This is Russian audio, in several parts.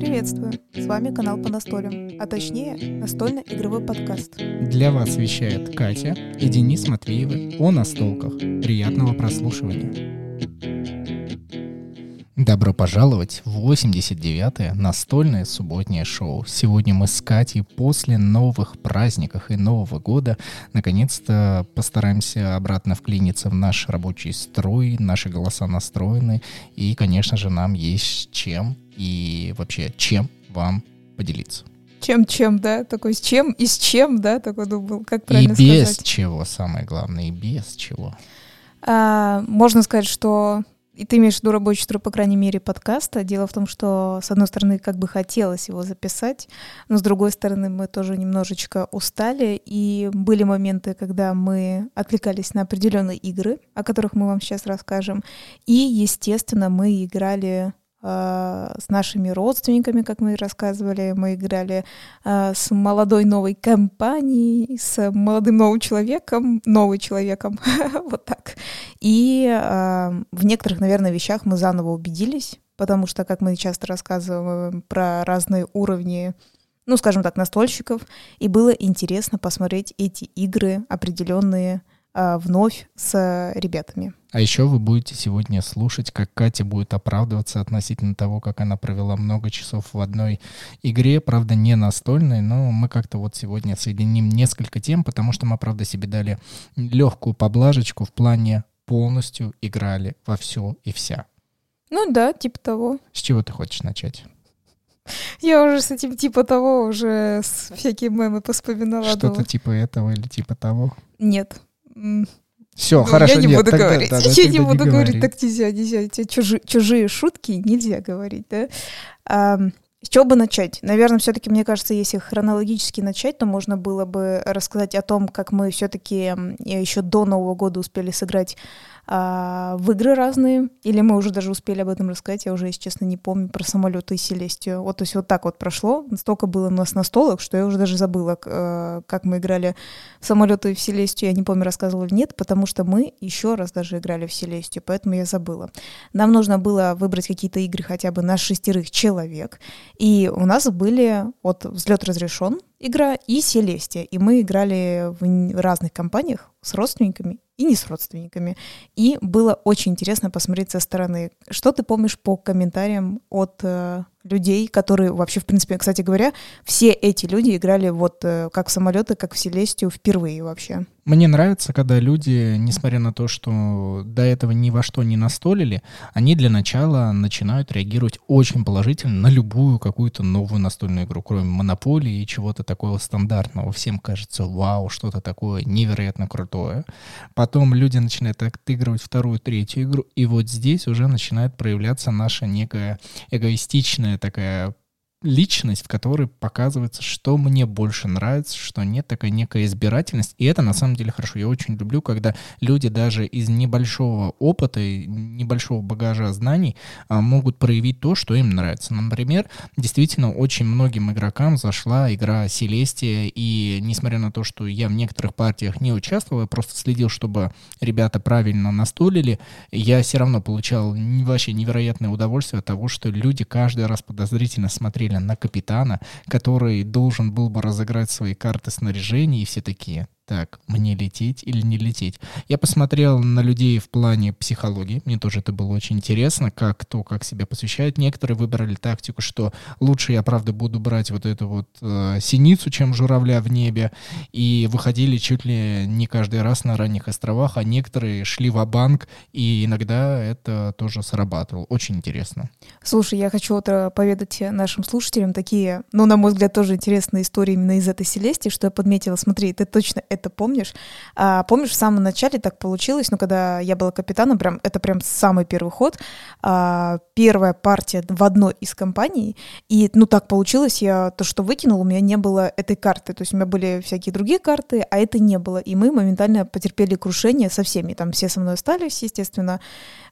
Приветствую! С вами канал по настолям, а точнее настольно-игровой подкаст. Для вас вещает Катя и Денис Матвеевы о настолках. Приятного прослушивания! Добро пожаловать в 89-е настольное субботнее шоу. Сегодня мы с Катей после новых праздников и Нового года наконец-то постараемся обратно вклиниться в наш рабочий строй, наши голоса настроены, и, конечно же, нам есть чем и вообще чем вам поделиться. Чем-чем, да? Такой с чем и с чем, да? Такой думал, как правильно и без сказать? чего, самое главное, и без чего. А, можно сказать, что и ты имеешь в виду рабочий труд, по крайней мере, подкаста. Дело в том, что, с одной стороны, как бы хотелось его записать, но с другой стороны, мы тоже немножечко устали, и были моменты, когда мы отвлекались на определенные игры, о которых мы вам сейчас расскажем. И, естественно, мы играли а, с нашими родственниками, как мы рассказывали. Мы играли э, с молодой новой компанией, с молодым новым человеком, новым человеком, вот так. И э, в некоторых, наверное, вещах мы заново убедились, потому что, как мы часто рассказываем про разные уровни ну, скажем так, настольщиков, и было интересно посмотреть эти игры определенные а, вновь с ребятами. А еще вы будете сегодня слушать, как Катя будет оправдываться относительно того, как она провела много часов в одной игре, правда, не настольной, но мы как-то вот сегодня соединим несколько тем, потому что мы, правда, себе дали легкую поблажечку в плане полностью играли во все и вся. Ну да, типа того. С чего ты хочешь начать? Я уже с этим типа того уже с всякие мемы поспоминала. Что-то типа этого или типа того? Нет. Все, ну, хорошо, я не нет, буду тогда, говорить. Да, да, я не буду не говорить, говори. так нельзя, нельзя. Чужие, чужие шутки нельзя говорить, да? А, с чего бы начать? Наверное, все-таки, мне кажется, если хронологически начать, то можно было бы рассказать о том, как мы все-таки еще до Нового года успели сыграть а, в игры разные, или мы уже даже успели об этом рассказать, я уже, если честно, не помню про самолеты и Селестию. Вот, то есть вот так вот прошло, столько было у нас на столах, что я уже даже забыла, э, как мы играли в самолеты и в Селестию, я не помню, рассказывала или нет, потому что мы еще раз даже играли в Селестию, поэтому я забыла. Нам нужно было выбрать какие-то игры хотя бы на шестерых человек, и у нас были вот «Взлет разрешен», игра и Селестия. И мы играли в разных компаниях с родственниками и не с родственниками. И было очень интересно посмотреть со стороны. Что ты помнишь по комментариям от э, людей, которые вообще, в принципе, кстати говоря, все эти люди играли вот э, как в самолеты, как в Селестию впервые вообще? Мне нравится, когда люди, несмотря на то, что до этого ни во что не настолили, они для начала начинают реагировать очень положительно на любую какую-то новую настольную игру, кроме монополии и чего-то такого стандартного. Всем кажется, вау, что-то такое невероятно крутое. Потом люди начинают отыгрывать вторую, третью игру, и вот здесь уже начинает проявляться наша некая эгоистичная такая личность, в которой показывается, что мне больше нравится, что нет, такая некая избирательность. И это на самом деле хорошо. Я очень люблю, когда люди даже из небольшого опыта, небольшого багажа знаний а, могут проявить то, что им нравится. Например, действительно, очень многим игрокам зашла игра Селестия, и несмотря на то, что я в некоторых партиях не участвовал, я просто следил, чтобы ребята правильно настолили, я все равно получал вообще невероятное удовольствие от того, что люди каждый раз подозрительно смотрели смотрели на капитана, который должен был бы разыграть свои карты снаряжения, и все такие, так, мне лететь или не лететь. Я посмотрел на людей в плане психологии, мне тоже это было очень интересно, как кто как себя посвящает. Некоторые выбрали тактику, что лучше я, правда, буду брать вот эту вот э, синицу, чем журавля в небе, и выходили чуть ли не каждый раз на ранних островах, а некоторые шли в банк и иногда это тоже срабатывало. Очень интересно. Слушай, я хочу э, поведать нашим слушателям такие, ну, на мой взгляд, тоже интересные истории именно из этой Селестии, что я подметила. Смотри, ты точно помнишь. А, помнишь, в самом начале так получилось, ну, когда я была капитаном, прям, это прям самый первый ход, а, первая партия в одной из компаний, и, ну, так получилось, я то, что выкинул, у меня не было этой карты, то есть у меня были всякие другие карты, а это не было, и мы моментально потерпели крушение со всеми, там все со мной остались, естественно,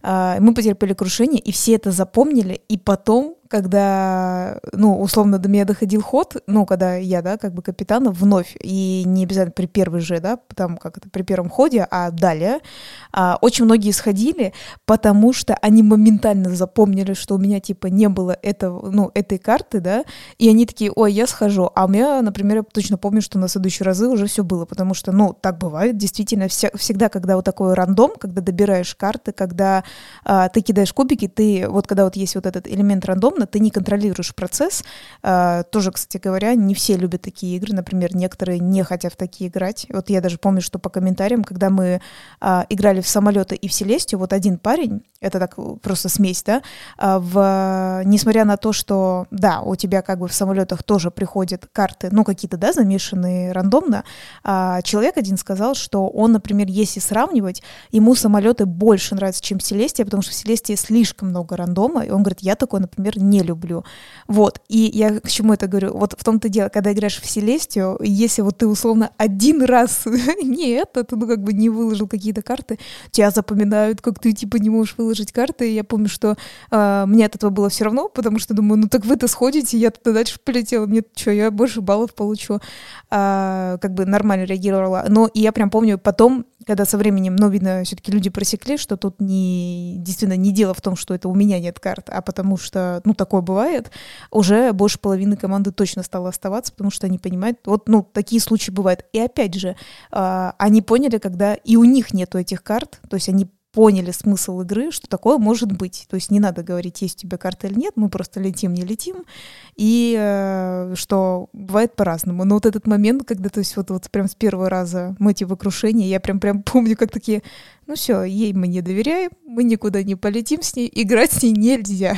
а, мы потерпели крушение, и все это запомнили, и потом когда, ну, условно, до меня доходил ход, ну, когда я, да, как бы капитана вновь, и не обязательно при первой же, да, там, как это, при первом ходе, а далее, а, очень многие сходили, потому что они моментально запомнили, что у меня, типа, не было этого, ну, этой карты, да, и они такие, ой, я схожу, а у меня, например, я точно помню, что на следующие разы уже все было, потому что, ну, так бывает, действительно, вся, всегда, когда вот такой рандом, когда добираешь карты, когда а, ты кидаешь кубики, ты, вот когда вот есть вот этот элемент рандомно, ты не контролируешь процесс. А, тоже, кстати говоря, не все любят такие игры, например, некоторые не хотят в такие играть. Вот я даже помню, что по комментариям, когда мы а, играли в самолеты и в Селестию, вот один парень, это так просто смесь, да, а, в, несмотря на то, что, да, у тебя как бы в самолетах тоже приходят карты, ну, какие-то, да, замешанные рандомно, человек один сказал, что он, например, если сравнивать, ему самолеты больше нравятся, чем Селестия, потому что в Селестии слишком много рандома, и он говорит, я такой, например, не люблю. Вот, и я к чему это говорю? Вот в том-то дело, когда играешь в Селестию, если вот ты условно один раз не это, ты ну как бы не выложил какие-то карты, тебя запоминают, как ты типа не можешь выложить карты, и я помню, что э, мне от этого было все равно, потому что думаю, ну так вы-то сходите, я туда дальше полетела, мне что, я больше баллов получу. А, как бы нормально реагировала. Но и я прям помню потом, когда со временем, ну, видно, все-таки люди просекли, что тут не, действительно не дело в том, что это у меня нет карт, а потому что, ну, такое бывает, уже больше половины команды точно стало оставаться, потому что они понимают, вот, ну, такие случаи бывают. И опять же, э, они поняли, когда и у них нету этих карт, то есть они поняли смысл игры, что такое может быть. То есть не надо говорить, есть у тебя карта или нет, мы просто летим, не летим. И э, что бывает по-разному. Но вот этот момент, когда, то есть вот, вот прям с первого раза мотивокрушение, я прям прям помню, как такие, ну все, ей мы не доверяем, мы никуда не полетим с ней, играть с ней нельзя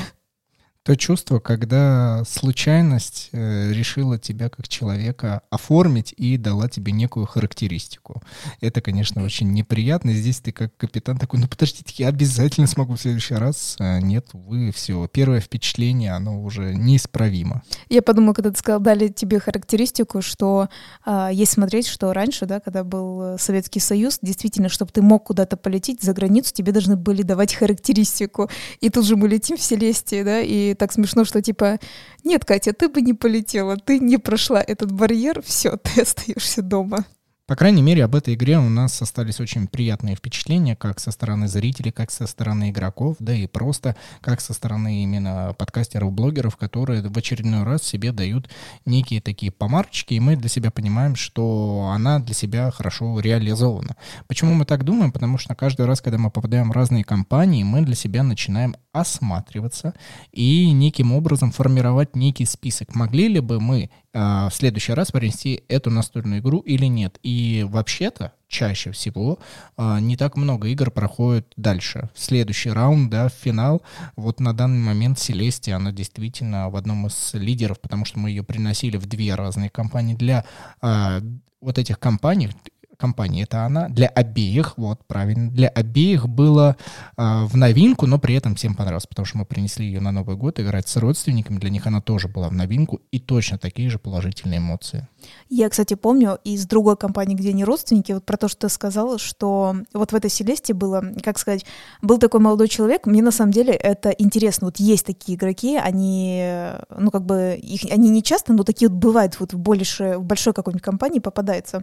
то чувство, когда случайность э, решила тебя как человека оформить и дала тебе некую характеристику. Это, конечно, очень неприятно. Здесь ты как капитан такой, ну подождите, я обязательно смогу в следующий раз. А нет, вы все. Первое впечатление, оно уже неисправимо. Я подумала, когда ты сказал, дали тебе характеристику, что э, есть смотреть, что раньше, да, когда был Советский Союз, действительно, чтобы ты мог куда-то полететь за границу, тебе должны были давать характеристику. И тут же мы летим в Селестии, да, и так смешно, что типа, нет, Катя, ты бы не полетела, ты не прошла этот барьер, все, ты остаешься дома. По крайней мере, об этой игре у нас остались очень приятные впечатления, как со стороны зрителей, как со стороны игроков, да и просто как со стороны именно подкастеров, блогеров, которые в очередной раз себе дают некие такие помарочки, и мы для себя понимаем, что она для себя хорошо реализована. Почему мы так думаем? Потому что каждый раз, когда мы попадаем в разные компании, мы для себя начинаем осматриваться и неким образом формировать некий список. Могли ли бы мы в следующий раз принести эту настольную игру или нет? И вообще-то чаще всего э, не так много игр проходит дальше. Следующий раунд, да, финал. Вот на данный момент Селестия, она действительно в одном из лидеров, потому что мы ее приносили в две разные компании. Для э, вот этих компаний компании. Это она для обеих, вот, правильно, для обеих было э, в новинку, но при этом всем понравилось, потому что мы принесли ее на Новый год играть с родственниками, для них она тоже была в новинку, и точно такие же положительные эмоции. Я, кстати, помню из другой компании, где они родственники, вот про то, что ты сказала, что вот в этой Селесте было, как сказать, был такой молодой человек, мне на самом деле это интересно, вот есть такие игроки, они, ну, как бы, их, они не часто, но такие вот бывают вот в, больше, в большой какой-нибудь компании попадаются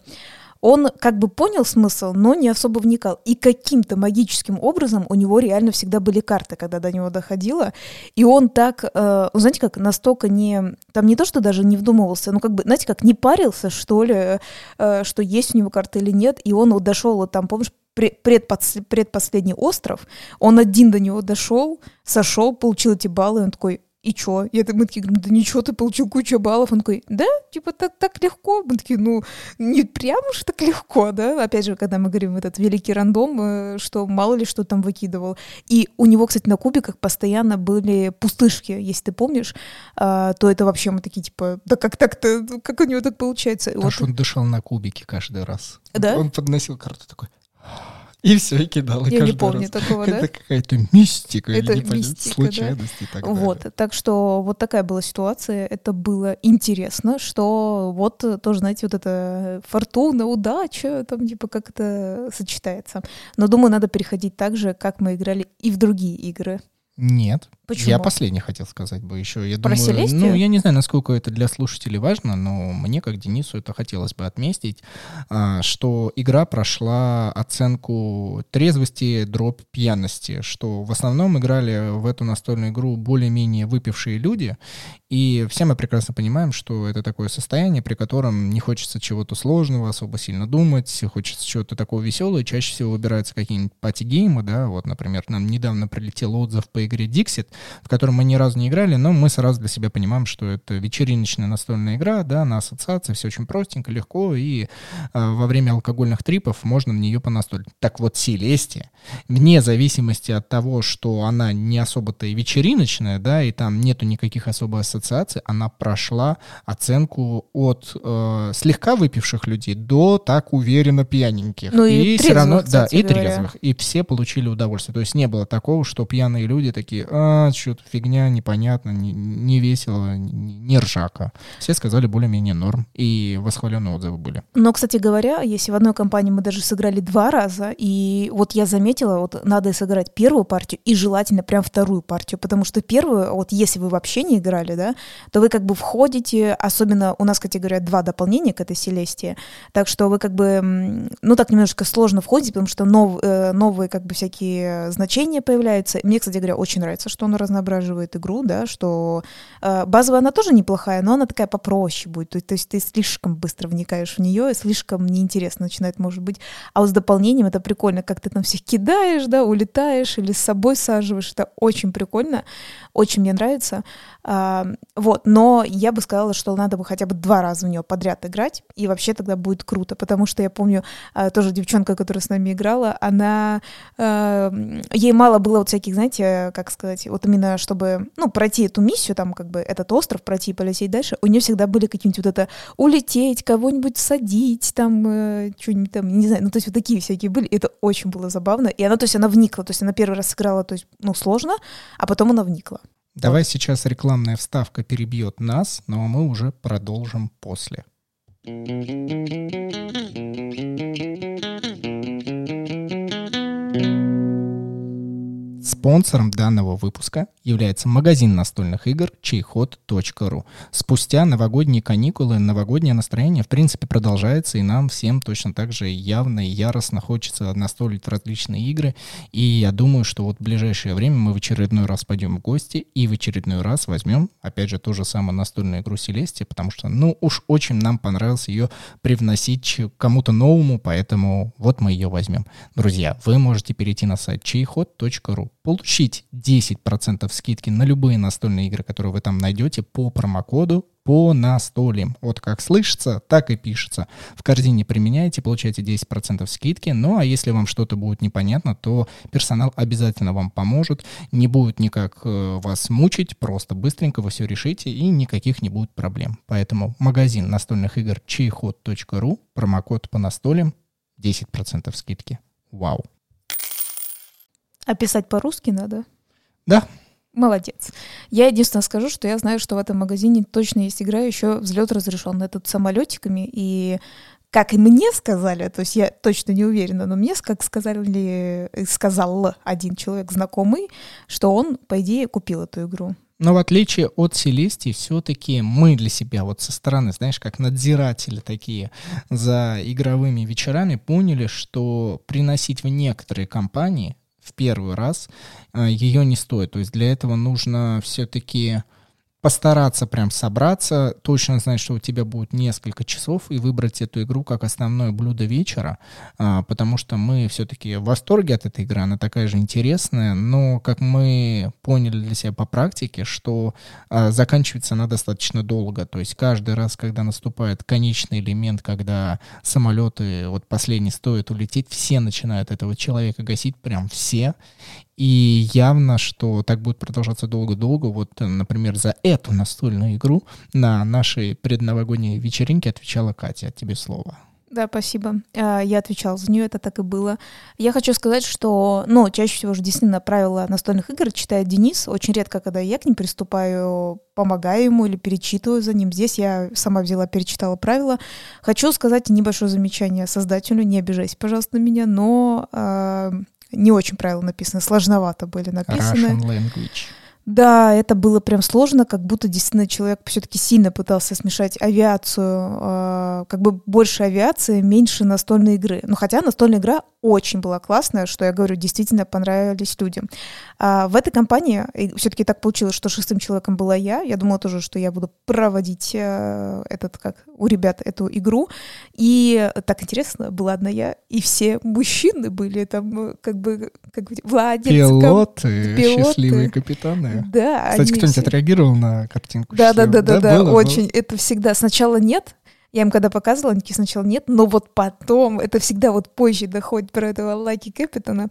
он как бы понял смысл, но не особо вникал. И каким-то магическим образом у него реально всегда были карты, когда до него доходило. И он так, э, знаете, как настолько не... Там не то, что даже не вдумывался, ну как бы, знаете, как не парился, что ли, э, что есть у него карты или нет. И он вот дошел, вот там, помнишь, предпослед, предпоследний остров, он один до него дошел, сошел, получил эти баллы, и он такой, и чё? Это мы такие говорим, да ничего, ты получил кучу баллов. Он такой, да, типа так, так легко. Мы такие, ну, не прям уж так легко, да? Опять же, когда мы говорим этот великий рандом, э, что мало ли что там выкидывал. И у него, кстати, на кубиках постоянно были пустышки, если ты помнишь, а, то это вообще мы такие, типа, да как так-то, как у него так получается? Потому вот. что он дышал на кубике каждый раз. Да? Он подносил карту такой и все, и кидал. Я не помню раз. такого, да? Это какая-то мистика. Это мистика, случайность да? и так далее. Вот, так что вот такая была ситуация. Это было интересно, что вот тоже, знаете, вот это фортуна, удача, там типа как это сочетается. Но думаю, надо переходить так же, как мы играли и в другие игры. Нет, Почему? Я последний хотел сказать бы еще. Я Про думаю, Селестию? ну, я не знаю, насколько это для слушателей важно, но мне, как Денису, это хотелось бы отметить, а, что игра прошла оценку трезвости, дробь пьяности, что в основном играли в эту настольную игру более-менее выпившие люди, и все мы прекрасно понимаем, что это такое состояние, при котором не хочется чего-то сложного, особо сильно думать, хочется чего-то такого веселого, чаще всего выбираются какие-нибудь пати-геймы, да, вот, например, нам недавно прилетел отзыв по игре Dixit, в котором мы ни разу не играли, но мы сразу для себя понимаем, что это вечериночная настольная игра, да, на ассоциации, все очень простенько, легко, и э, во время алкогольных трипов можно на нее понастолить. Так вот, Селестия, вне зависимости от того, что она не особо-то и вечериночная, да, и там нету никаких особо ассоциаций, она прошла оценку от э, слегка выпивших людей до так уверенно пьяненьких. Ну и все равно, трезвых, да, и говоря. трезвых. И все получили удовольствие. То есть не было такого, что пьяные люди такие, а, что-то фигня, непонятно, не, не весело, не, не ржака. Все сказали более-менее норм. И восхваленные отзывы были. Но, кстати говоря, если в одной компании мы даже сыграли два раза, и вот я заметила, вот надо сыграть первую партию и желательно прям вторую партию, потому что первую, вот если вы вообще не играли, да, то вы как бы входите, особенно у нас, кстати говоря, два дополнения к этой Селестии, так что вы как бы, ну так немножко сложно входите, потому что нов- э, новые как бы всякие значения появляются. Мне, кстати говоря, очень нравится, что он разноображивает игру, да, что э, базовая она тоже неплохая, но она такая попроще будет, то, то есть ты слишком быстро вникаешь в нее, и слишком неинтересно начинает, может быть. А вот с дополнением это прикольно, как ты там всех кидаешь, да, улетаешь или с собой саживаешь, это очень прикольно, очень мне нравится. Вот, но я бы сказала, что надо бы хотя бы два раза в нее подряд играть, и вообще тогда будет круто, потому что я помню, а, тоже девчонка, которая с нами играла, она, ей мало было вот всяких, знаете, как сказать, вот именно чтобы, ну, пройти эту миссию, там, как бы, этот остров пройти и полететь дальше, у нее всегда были какие-нибудь вот это улететь, кого-нибудь садить, там, э, что-нибудь там, не знаю, ну, то есть вот такие всякие были, это очень было забавно, и она, то есть она вникла, то есть она первый раз сыграла, то есть, ну, сложно, а потом она вникла. Давай сейчас рекламная вставка перебьет нас, но мы уже продолжим после. Спонсором данного выпуска является магазин настольных игр чайход.ру. Спустя новогодние каникулы, новогоднее настроение, в принципе, продолжается, и нам всем точно так же явно и яростно хочется настолить различные игры. И я думаю, что вот в ближайшее время мы в очередной раз пойдем в гости и в очередной раз возьмем, опять же, ту же самую настольную игру Селестия, потому что, ну, уж очень нам понравилось ее привносить кому-то новому, поэтому вот мы ее возьмем. Друзья, вы можете перейти на сайт чайход.ру, получить 10% скидки на любые настольные игры, которые вы там найдете по промокоду по настолям. Вот как слышится, так и пишется. В корзине применяете, получаете 10% скидки. Ну, а если вам что-то будет непонятно, то персонал обязательно вам поможет. Не будет никак э, вас мучить, просто быстренько вы все решите и никаких не будет проблем. Поэтому магазин настольных игр чайход.ру, промокод по настолям, 10% скидки. Вау. А писать по-русски надо? Да, Молодец. Я единственное скажу, что я знаю, что в этом магазине точно есть игра, еще взлет разрешен этот самолетиками, и как и мне сказали, то есть я точно не уверена, но мне как сказали, сказал один человек знакомый, что он, по идее, купил эту игру. Но в отличие от Селестии, все-таки мы для себя вот со стороны, знаешь, как надзиратели такие за игровыми вечерами поняли, что приносить в некоторые компании в первый раз э, ее не стоит. То есть для этого нужно все-таки постараться прям собраться, точно знать, что у тебя будет несколько часов, и выбрать эту игру как основное блюдо вечера, а, потому что мы все-таки в восторге от этой игры, она такая же интересная, но как мы поняли для себя по практике, что а, заканчивается она достаточно долго, то есть каждый раз, когда наступает конечный элемент, когда самолеты, вот последний стоит улететь, все начинают этого человека гасить, прям все, и явно, что так будет продолжаться долго-долго. Вот, например, за эту настольную игру на нашей предновогодней вечеринке отвечала Катя. Тебе слово. Да, спасибо. А, Я отвечала за нее, это так и было. Я хочу сказать, что, ну, чаще всего же действительно правила настольных игр читает Денис. Очень редко, когда я к ним приступаю, помогаю ему или перечитываю за ним. Здесь я сама взяла, перечитала правила. Хочу сказать небольшое замечание создателю, не обижайся, пожалуйста, на меня, но а, не очень правила написаны, сложновато были написаны. Russian language. Да, это было прям сложно, как будто действительно человек все-таки сильно пытался смешать авиацию, э, как бы больше авиации, меньше настольной игры. Но хотя настольная игра очень была классная, что я говорю, действительно понравились людям. А в этой компании все-таки так получилось, что шестым человеком была я. Я думала тоже, что я буду проводить э, этот, как у ребят, эту игру. И так интересно, была одна я, и все мужчины были там, э, как бы, как владельцы. Пилоты, пилоты, счастливые капитаны. Да. Кстати, кто-нибудь все... отреагировал на картинку? Да, да, да, да, да, было, очень. Было? Это всегда сначала нет, я им когда показывала, они такие сначала нет, но вот потом, это всегда вот позже доходит про этого Лаки Кэпитона,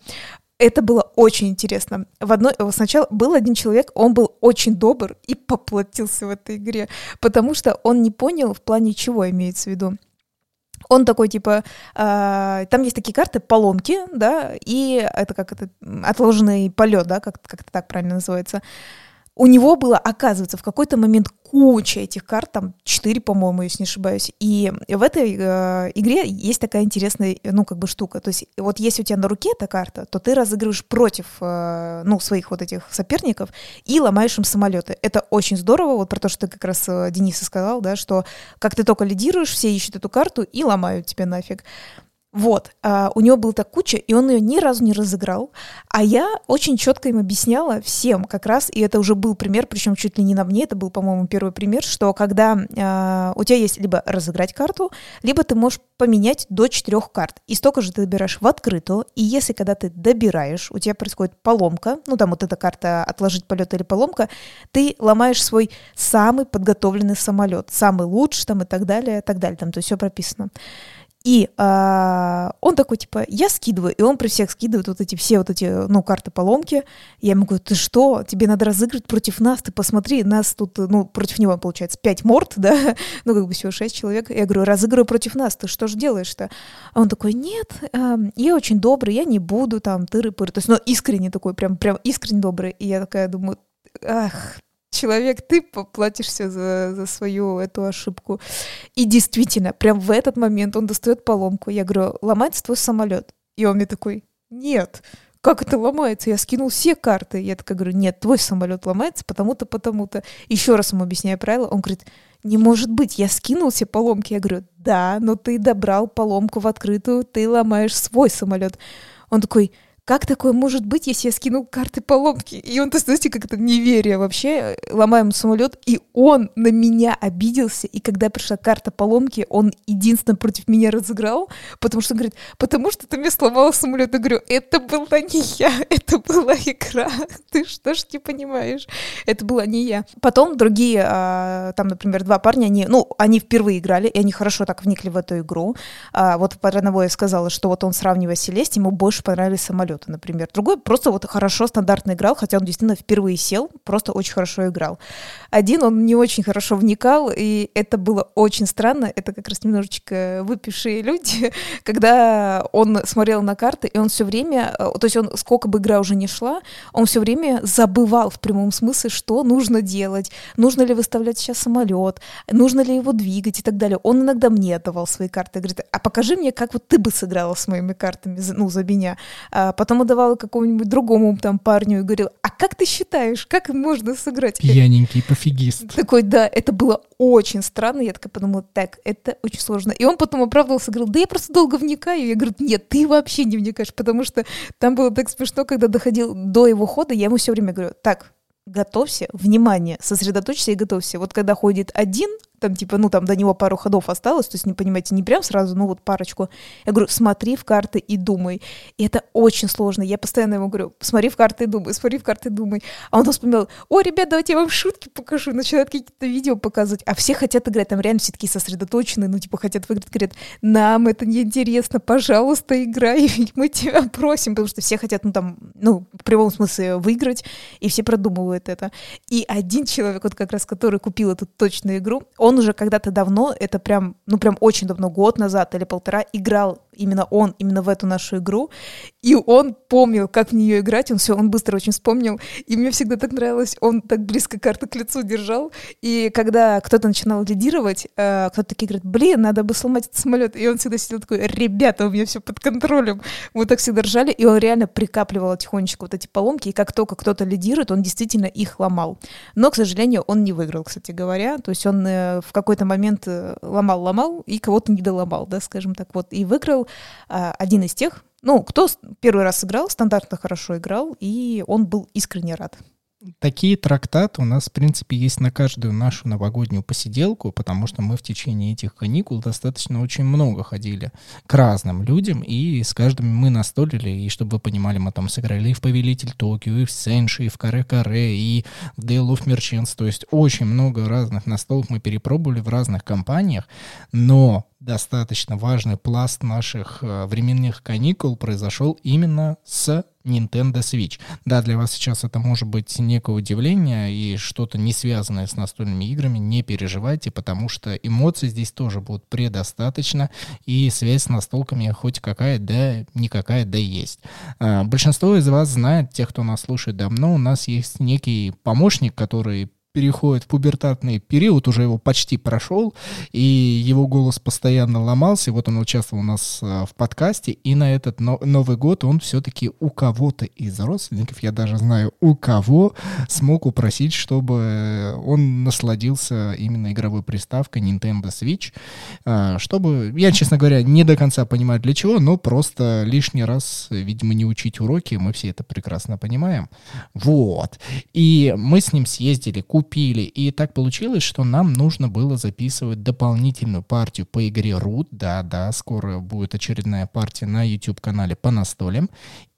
это было очень интересно. В одной, сначала был один человек, он был очень добр и поплатился в этой игре, потому что он не понял, в плане чего имеется в виду. Он такой, типа, э, там есть такие карты, поломки, да, и это как это, отложенный полет, да, как, как это так правильно называется у него было, оказывается, в какой-то момент куча этих карт, там 4, по-моему, если не ошибаюсь. И в этой э, игре есть такая интересная, ну, как бы штука. То есть вот если у тебя на руке эта карта, то ты разыгрываешь против, э, ну, своих вот этих соперников и ломаешь им самолеты. Это очень здорово, вот про то, что ты как раз, э, Денис, сказал, да, что как ты только лидируешь, все ищут эту карту и ломают тебя нафиг. Вот, а, у него была так куча, и он ее ни разу не разыграл. А я очень четко им объясняла всем как раз, и это уже был пример, причем чуть ли не на мне, это был, по-моему, первый пример, что когда а, у тебя есть либо разыграть карту, либо ты можешь поменять до четырех карт. И столько же ты добираешь в открытую, и если когда ты добираешь, у тебя происходит поломка, ну там вот эта карта отложить полет или поломка, ты ломаешь свой самый подготовленный самолет, самый лучший там и так далее, и так далее, там то есть все прописано. И а, он такой, типа, я скидываю, и он при всех скидывает вот эти все вот эти, ну, карты поломки. Я ему говорю, ты что, тебе надо разыграть против нас, ты посмотри, нас тут, ну, против него, получается, пять морд, да, ну, как бы всего шесть человек. Я говорю, разыгрываю против нас, ты что же делаешь-то? А он такой, нет, э, я очень добрый, я не буду там тыры-пыры. То есть, ну, искренне такой, прям, прям искренне добрый. И я такая думаю, ах, человек, ты поплатишься за, за свою эту ошибку. И действительно, прям в этот момент он достает поломку. Я говорю, ломается твой самолет. И он мне такой, нет, как это ломается? Я скинул все карты. Я такая говорю, нет, твой самолет ломается потому-то, потому-то. Еще раз ему объясняю правила. Он говорит, не может быть, я скинул все поломки. Я говорю, да, но ты добрал поломку в открытую, ты ломаешь свой самолет. Он такой, как такое может быть, если я скинул карты поломки? И он, то знаете, как это неверие вообще. Ломаем самолет, и он на меня обиделся. И когда пришла карта поломки, он единственно против меня разыграл, потому что он говорит, потому что ты мне сломала самолет. Я говорю, это была не я, это была игра. Ты что ж не понимаешь? Это была не я. Потом другие, а, там, например, два парня, они, ну, они впервые играли, и они хорошо так вникли в эту игру. А, вот про одного я сказала, что вот он, сравнивая с Селест, ему больше понравились самолеты самолета, например. Другой просто вот хорошо стандартно играл, хотя он действительно впервые сел, просто очень хорошо играл. Один он не очень хорошо вникал, и это было очень странно. Это как раз немножечко выпившие люди, когда он смотрел на карты, и он все время, э, то есть он сколько бы игра уже не шла, он все время забывал в прямом смысле, что нужно делать, нужно ли выставлять сейчас самолет, нужно ли его двигать и так далее. Он иногда мне отдавал свои карты, говорит, а покажи мне, как вот ты бы сыграла с моими картами, ну, за меня. А потом отдавала какому-нибудь другому там парню и говорил, а как ты считаешь, как можно сыграть? Пьяненький пофигист. Такой, да, это было очень странно. Я такая подумала, так, это очень сложно. И он потом оправдывался, говорил, да я просто долго вникаю. Я говорю, нет, ты вообще не вникаешь, потому что там было так смешно, когда доходил до его хода, я ему все время говорю, так, готовься, внимание, сосредоточься и готовься. Вот когда ходит один, там типа, ну там до него пару ходов осталось, то есть, не понимаете, не прям сразу, ну вот парочку. Я говорю, смотри в карты и думай. И это очень сложно. Я постоянно ему говорю, смотри в карты и думай, смотри в карты и думай. А он вспоминал, о, ребят, давайте я вам шутки покажу. Начинает какие-то видео показывать. А все хотят играть, там реально все такие сосредоточенные, ну типа хотят выиграть, говорят, нам это не интересно, пожалуйста, играй, мы тебя просим, потому что все хотят, ну там, ну в прямом смысле выиграть, и все продумывают это. И один человек, вот как раз, который купил эту точную игру, он уже когда-то давно, это прям, ну прям очень давно, год назад или полтора, играл именно он, именно в эту нашу игру, и он помнил, как в нее играть, он все, он быстро очень вспомнил, и мне всегда так нравилось, он так близко карты к лицу держал, и когда кто-то начинал лидировать, э, кто-то такие говорит, блин, надо бы сломать этот самолет, и он всегда сидел такой, ребята, у меня все под контролем, мы так всегда ржали, и он реально прикапливал тихонечко вот эти поломки, и как только кто-то лидирует, он действительно их ломал. Но, к сожалению, он не выиграл, кстати говоря, то есть он э, в какой-то момент ломал-ломал и кого-то не доломал, да, скажем так, вот, и выиграл а, один из тех, ну, кто первый раз сыграл, стандартно хорошо играл, и он был искренне рад. Такие трактаты у нас, в принципе, есть на каждую нашу новогоднюю посиделку, потому что мы в течение этих каникул достаточно очень много ходили к разным людям, и с каждым мы настолили, и чтобы вы понимали, мы там сыграли и в Повелитель Токио, и в Сенши, и в Каре-Каре, и в Dale of Merchants, то есть очень много разных настолок мы перепробовали в разных компаниях, но достаточно важный пласт наших э, временных каникул произошел именно с Nintendo Switch. Да, для вас сейчас это может быть некое удивление и что-то не связанное с настольными играми, не переживайте, потому что эмоций здесь тоже будут предостаточно, и связь с настолками хоть какая, да никакая, да есть. А, большинство из вас знает, тех, кто нас слушает давно, у нас есть некий помощник, который переходит в пубертатный период, уже его почти прошел, и его голос постоянно ломался. Вот он участвовал у нас а, в подкасте, и на этот но Новый год он все-таки у кого-то из родственников, я даже знаю, у кого, смог упросить, чтобы он насладился именно игровой приставкой Nintendo Switch, а, чтобы, я, честно говоря, не до конца понимаю для чего, но просто лишний раз, видимо, не учить уроки, мы все это прекрасно понимаем. Вот. И мы с ним съездили, купили купили. И так получилось, что нам нужно было записывать дополнительную партию по игре Root. Да-да, скоро будет очередная партия на YouTube-канале по настолям.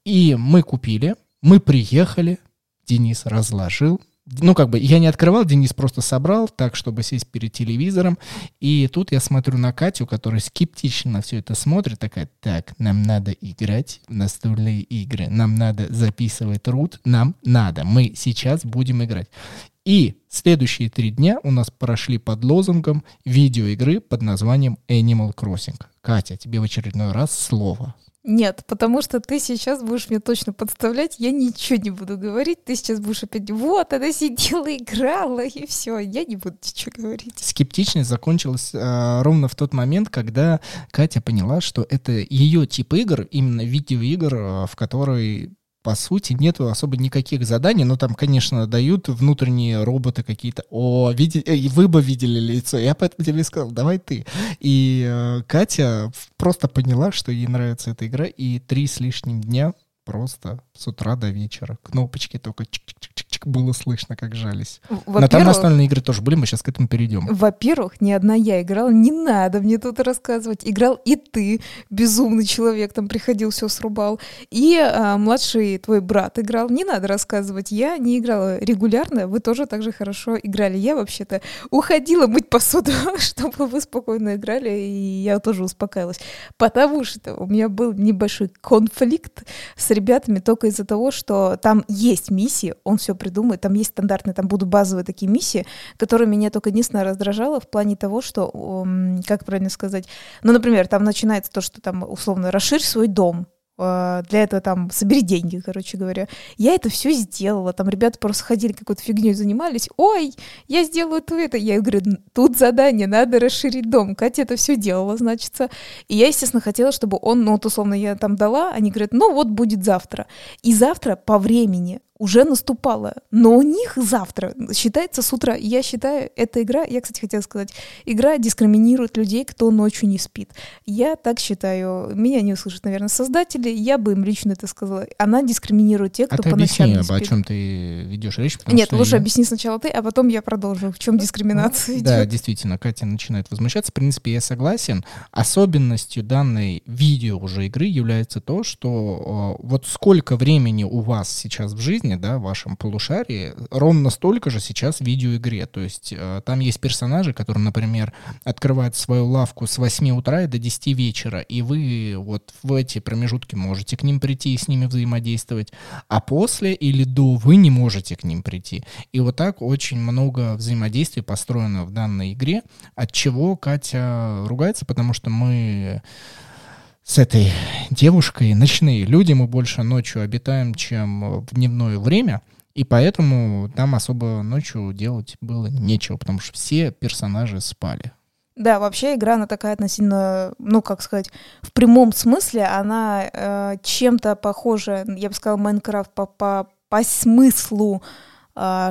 И мы купили, мы приехали, Денис разложил, ну, как бы, я не открывал, Денис просто собрал так, чтобы сесть перед телевизором. И тут я смотрю на Катю, которая скептично на все это смотрит, такая, так, нам надо играть в настольные игры, нам надо записывать рут, нам надо, мы сейчас будем играть. И следующие три дня у нас прошли под лозунгом видеоигры под названием Animal Crossing. Катя, тебе в очередной раз слово. Нет, потому что ты сейчас будешь мне точно подставлять, я ничего не буду говорить, ты сейчас будешь опять, вот, она сидела, играла, и все, я не буду ничего говорить. Скептичность закончилась э, ровно в тот момент, когда Катя поняла, что это ее тип игр, именно видеоигр, э, в которой по сути, нету особо никаких заданий, но там, конечно, дают внутренние роботы какие-то. О, види... э, вы бы видели лицо. Я поэтому тебе сказал, давай ты. И э, Катя просто поняла, что ей нравится эта игра, и три с лишним дня просто с утра до вечера. Кнопочки только чик-чик-чик было слышно, как жались. Но там настольные игры тоже были, мы сейчас к этому перейдем. Во-первых, не одна я играла, не надо мне тут рассказывать. Играл и ты, безумный человек, там приходил, все срубал. И а, младший твой брат играл, не надо рассказывать. Я не играла регулярно, вы тоже так же хорошо играли. Я вообще-то уходила мыть посуду, чтобы вы спокойно играли, и я тоже успокаивалась. Потому что у меня был небольшой конфликт с ребятами только из-за того, что там есть миссии, он все придумает, там есть стандартные, там будут базовые такие миссии, которые меня только единственное раздражало в плане того, что, как правильно сказать, ну, например, там начинается то, что там условно расширь свой дом, для этого там собери деньги, короче говоря. Я это все сделала. Там ребята просто ходили какой-то фигней занимались. Ой, я сделаю то это. Я говорю, тут задание, надо расширить дом. Катя это все делала, значится. И я, естественно, хотела, чтобы он, ну вот условно я там дала, они говорят, ну вот будет завтра. И завтра по времени уже наступало. Но у них завтра считается с утра. Я считаю, эта игра, я, кстати, хотела сказать, игра дискриминирует людей, кто ночью не спит. Я так считаю. Меня не услышат, наверное, создатели. Я бы им лично это сказала. Она дискриминирует тех, кто а по ночам не спит. о чем ты ведешь речь. Нет, лучше я... объясни сначала ты, а потом я продолжу. В чем дискриминация идет. Да, действительно, Катя начинает возмущаться. В принципе, я согласен. Особенностью данной видео уже игры является то, что э, вот сколько времени у вас сейчас в жизни жизни, да, в вашем полушарии, ровно столько же сейчас в видеоигре. То есть э, там есть персонажи, которые, например, открывают свою лавку с 8 утра и до 10 вечера, и вы вот в эти промежутки можете к ним прийти и с ними взаимодействовать, а после или до вы не можете к ним прийти. И вот так очень много взаимодействий построено в данной игре, от чего Катя ругается, потому что мы с этой девушкой ночные люди, мы больше ночью обитаем, чем в дневное время, и поэтому там особо ночью делать было нечего, потому что все персонажи спали. Да, вообще игра, она такая относительно, ну, как сказать, в прямом смысле, она э, чем-то похожа, я бы сказала, Майнкрафт по, по, по смыслу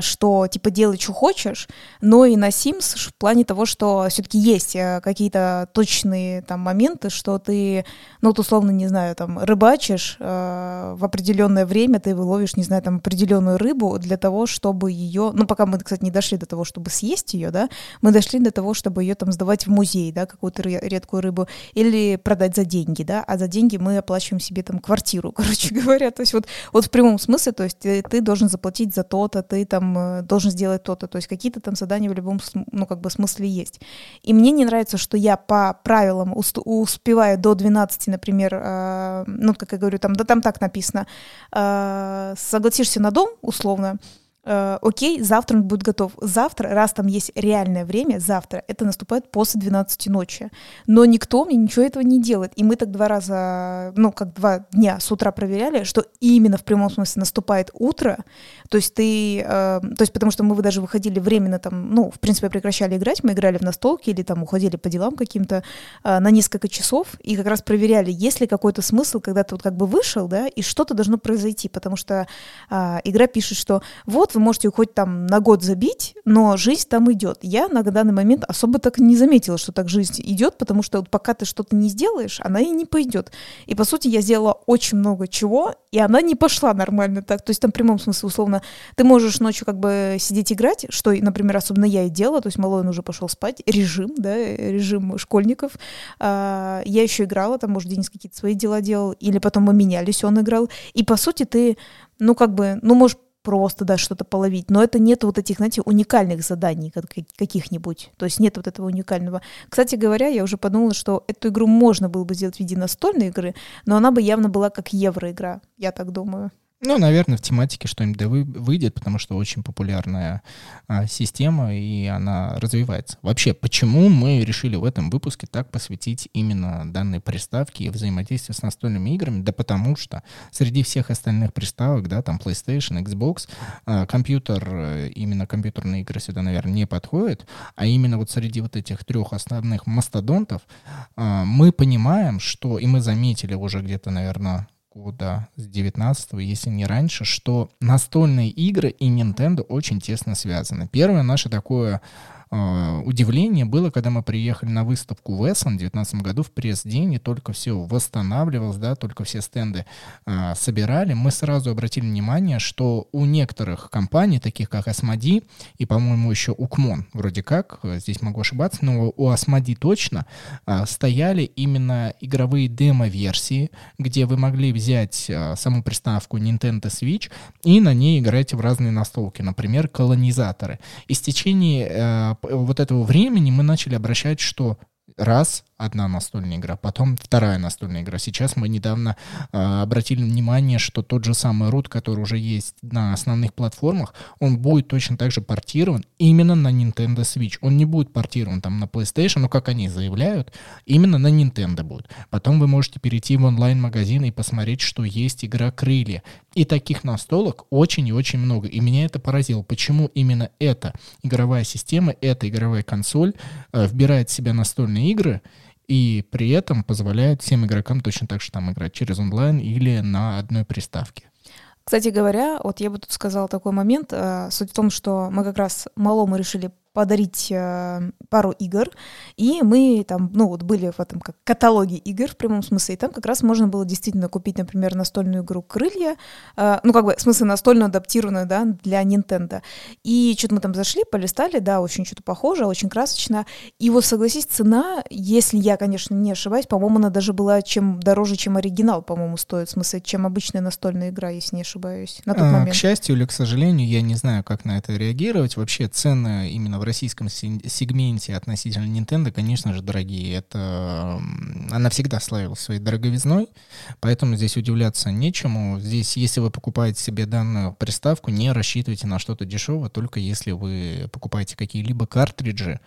что типа делай, что хочешь, но и на Sims в плане того, что все-таки есть э, какие-то точные там моменты, что ты, ну, вот условно, не знаю, там рыбачишь э, в определенное время, ты выловишь, не знаю, там определенную рыбу для того, чтобы ее, ну, пока мы, кстати, не дошли до того, чтобы съесть ее, да, мы дошли до того, чтобы ее там сдавать в музей, да, какую-то редкую рыбу, или продать за деньги, да, а за деньги мы оплачиваем себе там квартиру, короче говоря, то есть вот, вот в прямом смысле, то есть ты, ты должен заплатить за то-то, ты ты там э, должен сделать то-то. То есть какие-то там задания в любом ну, как бы смысле есть. И мне не нравится, что я по правилам успеваю до 12, например, э, ну, как я говорю, там, да там так написано, э, согласишься на дом, условно, э, окей, завтра он будет готов. Завтра, раз там есть реальное время, завтра, это наступает после 12 ночи. Но никто мне ничего этого не делает. И мы так два раза, ну, как два дня с утра проверяли, что именно в прямом смысле наступает утро. То есть ты, э, то есть потому что мы даже выходили временно там, ну, в принципе, прекращали играть, мы играли в настолки или там уходили по делам каким-то э, на несколько часов и как раз проверяли, есть ли какой-то смысл, когда ты вот как бы вышел, да, и что-то должно произойти, потому что э, игра пишет, что вот вы можете хоть там на год забить, но жизнь там идет. Я на данный момент особо так не заметила, что так жизнь идет, потому что вот пока ты что-то не сделаешь, она и не пойдет. И по сути я сделала очень много чего, и она не пошла нормально так. То есть там в прямом смысле условно ты можешь ночью как бы сидеть играть, что, например, особенно я и делала, то есть малой он уже пошел спать, режим, да, режим школьников. А, я еще играла, там, может, Денис какие-то свои дела делал, или потом мы менялись, он играл. И по сути ты, ну как бы, ну можешь просто, да, что-то половить, но это нет вот этих, знаете, уникальных заданий каких-нибудь, то есть нет вот этого уникального. Кстати говоря, я уже подумала, что эту игру можно было бы сделать в виде настольной игры, но она бы явно была как евроигра, я так думаю. Ну, наверное, в тематике что-нибудь да вы, выйдет, потому что очень популярная а, система, и она развивается. Вообще, почему мы решили в этом выпуске так посвятить именно данной приставке и взаимодействию с настольными играми? Да потому что среди всех остальных приставок, да, там PlayStation, Xbox, а, компьютер, э, именно компьютерные игры сюда, наверное, не подходят, а именно вот среди вот этих трех основных мастодонтов а, мы понимаем, что, и мы заметили уже где-то, наверное, года, с 19 если не раньше, что настольные игры и Nintendo очень тесно связаны. Первое наше такое э, удивление было, когда мы приехали на выставку в Эссон в 2019 году в пресс-день, и только все восстанавливалось, да, только все стенды э, собирали, мы сразу обратили внимание, что у некоторых компаний, таких как Асмоди и, по-моему, еще Укмон, вроде как, здесь могу ошибаться, но у Асмоди точно э, стояли именно игровые демо-версии, где вы могли взять э, саму приставку Nintendo Switch и на ней играть в разные настолки, например, колонизаторы. И с течение э, вот этого времени мы начали обращать, что раз одна настольная игра, потом вторая настольная игра. Сейчас мы недавно э, обратили внимание, что тот же самый root, который уже есть на основных платформах, он будет точно так же портирован именно на Nintendo Switch. Он не будет портирован там на PlayStation, но как они заявляют, именно на Nintendo будет. Потом вы можете перейти в онлайн-магазин и посмотреть, что есть игра Крылья. И таких настолок очень и очень много. И меня это поразило. Почему именно эта игровая система, эта игровая консоль э, вбирает в себя настольные игры, и при этом позволяет всем игрокам точно так же там играть через онлайн или на одной приставке. Кстати говоря, вот я бы тут сказала такой момент. Э, суть в том, что мы как раз малому решили подарить э, пару игр, и мы там, ну вот были в этом как каталоге игр в прямом смысле, и там как раз можно было действительно купить, например, настольную игру «Крылья», э, ну как бы, в смысле, настольную адаптированную, да, для Nintendo. И что-то мы там зашли, полистали, да, очень что-то похоже, очень красочно, и вот, согласись, цена, если я, конечно, не ошибаюсь, по-моему, она даже была чем дороже, чем оригинал, по-моему, стоит, в смысле, чем обычная настольная игра, если не ошибаюсь, на тот а, момент. К счастью или к сожалению, я не знаю, как на это реагировать, вообще цены именно в российском сегменте относительно Nintendo, конечно же, дорогие. Это она всегда славилась своей дороговизной, поэтому здесь удивляться нечему. Здесь, если вы покупаете себе данную приставку, не рассчитывайте на что-то дешевое, только если вы покупаете какие-либо картриджи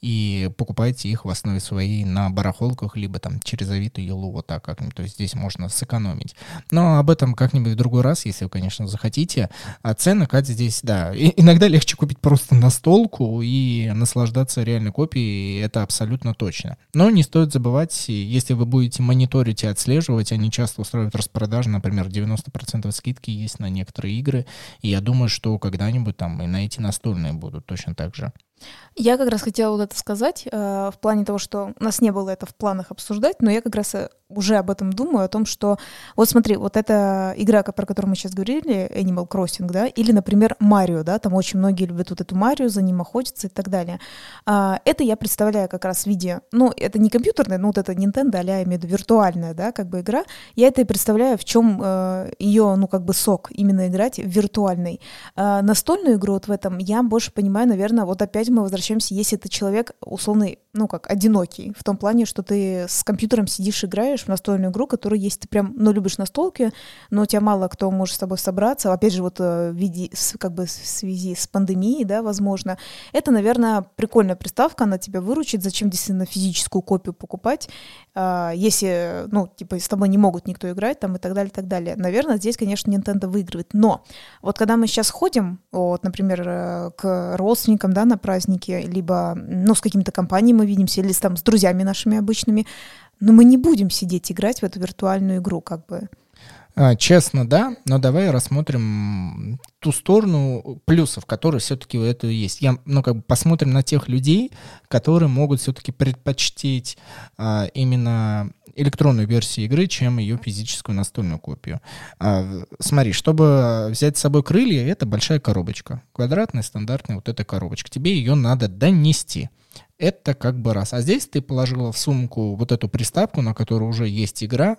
и покупаете их в основе своей на барахолках, либо там через Авито, Елу, вот так как-нибудь. То есть здесь можно сэкономить. Но об этом как-нибудь в другой раз, если вы, конечно, захотите. А цены, Катя, здесь, да, иногда легче купить просто настолку и наслаждаться реальной копией, это абсолютно точно. Но не стоит забывать, если вы будете мониторить и отслеживать, они часто устраивают распродажи, например, 90% скидки есть на некоторые игры, и я думаю, что когда-нибудь там и на эти настольные будут точно так же. Я как раз хотела вот это сказать, э, в плане того, что у нас не было это в планах обсуждать, но я как раз э, уже об этом думаю, о том, что вот смотри, вот эта игра, про которую мы сейчас говорили, Animal Crossing, да, или, например, Марио, да, там очень многие любят вот эту Марио, за ним охотятся и так далее. А, это я представляю как раз в виде, ну, это не компьютерная, ну, вот это Nintendo, а я имею в виду виртуальная, да, как бы игра, я это и представляю, в чем э, ее, ну, как бы сок, именно играть в виртуальной. А, настольную игру вот в этом я больше понимаю, наверное, вот опять мы возвращаемся, если это человек условный, ну, как одинокий, в том плане, что ты с компьютером сидишь, играешь в настольную игру, которую, если ты прям, ну, любишь настолки, но у тебя мало кто может с тобой собраться, опять же, вот э, в виде, как бы в связи с пандемией, да, возможно, это, наверное, прикольная приставка, она тебя выручит, зачем действительно физическую копию покупать, а, если, ну, типа, с тобой не могут никто играть, там, и так далее, и так далее. Наверное, здесь, конечно, Nintendo выигрывает, но вот когда мы сейчас ходим, вот, например, э, к родственникам, да, на праздники, либо, ну, с какими-то компаниями мы видимся, или там с друзьями нашими обычными, но мы не будем сидеть играть в эту виртуальную игру, как бы. А, честно, да, но давай рассмотрим ту сторону плюсов, которые все-таки у этого есть. Я, ну, как бы посмотрим на тех людей, которые могут все-таки предпочтить а, именно электронную версию игры, чем ее физическую настольную копию. А, смотри, чтобы взять с собой крылья, это большая коробочка. Квадратная, стандартная вот эта коробочка. Тебе ее надо донести. Это как бы раз. А здесь ты положила в сумку вот эту приставку, на которой уже есть игра,